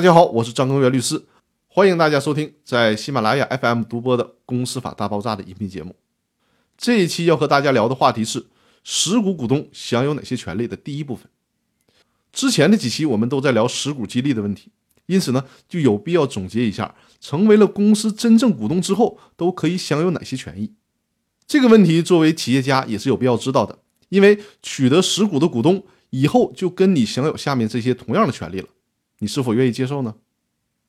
大家好，我是张根元律师，欢迎大家收听在喜马拉雅 FM 独播的《公司法大爆炸》的音频节目。这一期要和大家聊的话题是实股股东享有哪些权利的第一部分。之前的几期我们都在聊实股激励的问题，因此呢，就有必要总结一下，成为了公司真正股东之后都可以享有哪些权益。这个问题作为企业家也是有必要知道的，因为取得实股的股东以后就跟你享有下面这些同样的权利了。你是否愿意接受呢？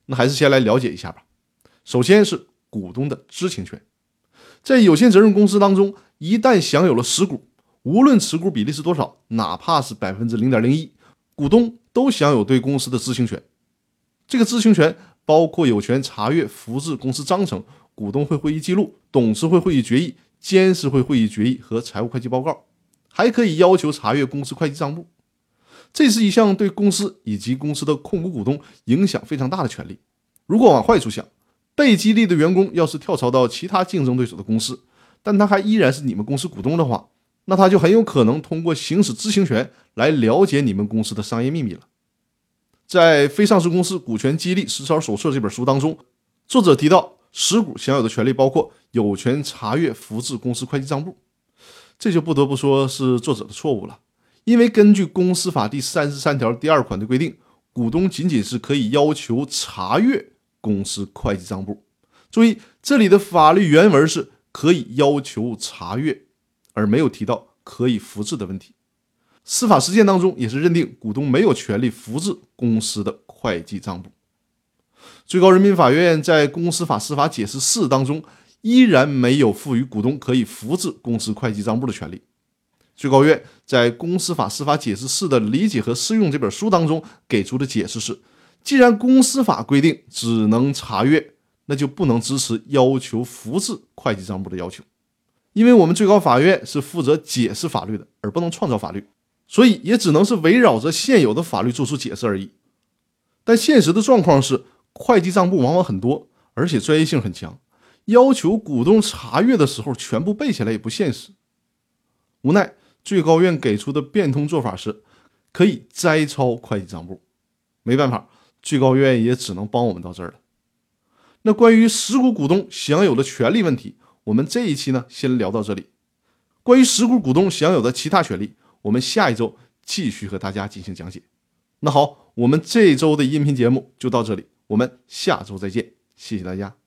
那还是先来了解一下吧。首先是股东的知情权，在有限责任公司当中，一旦享有了实股，无论持股比例是多少，哪怕是百分之零点零一，股东都享有对公司的知情权。这个知情权包括有权查阅、复制公司章程、股东会会议记录、董事会会议决议、监事会会议决议和财务会计报告，还可以要求查阅公司会计账簿。这是一项对公司以及公司的控股股东影响非常大的权利。如果往坏处想，被激励的员工要是跳槽到其他竞争对手的公司，但他还依然是你们公司股东的话，那他就很有可能通过行使知情权来了解你们公司的商业秘密了。在《非上市公司股权激励实操手册》这本书当中，作者提到，实股享有的权利包括有权查阅、复制公司会计账簿，这就不得不说是作者的错误了。因为根据公司法第三十三条第二款的规定，股东仅仅是可以要求查阅公司会计账簿。注意，这里的法律原文是可以要求查阅，而没有提到可以复制的问题。司法实践当中也是认定股东没有权利复制公司的会计账簿。最高人民法院在《公司法司法解释四》当中依然没有赋予股东可以复制公司会计账簿的权利。最高院在《公司法司法解释四》的理解和适用这本书当中给出的解释是：既然公司法规定只能查阅，那就不能支持要求复制会计账簿的要求。因为我们最高法院是负责解释法律的，而不能创造法律，所以也只能是围绕着现有的法律做出解释而已。但现实的状况是，会计账簿往往很多，而且专业性很强，要求股东查阅的时候全部背下来也不现实。无奈。最高院给出的变通做法是，可以摘抄会计账簿。没办法，最高院也只能帮我们到这儿了。那关于实股股东享有的权利问题，我们这一期呢先聊到这里。关于实股股东享有的其他权利，我们下一周继续和大家进行讲解。那好，我们这周的音频节目就到这里，我们下周再见，谢谢大家。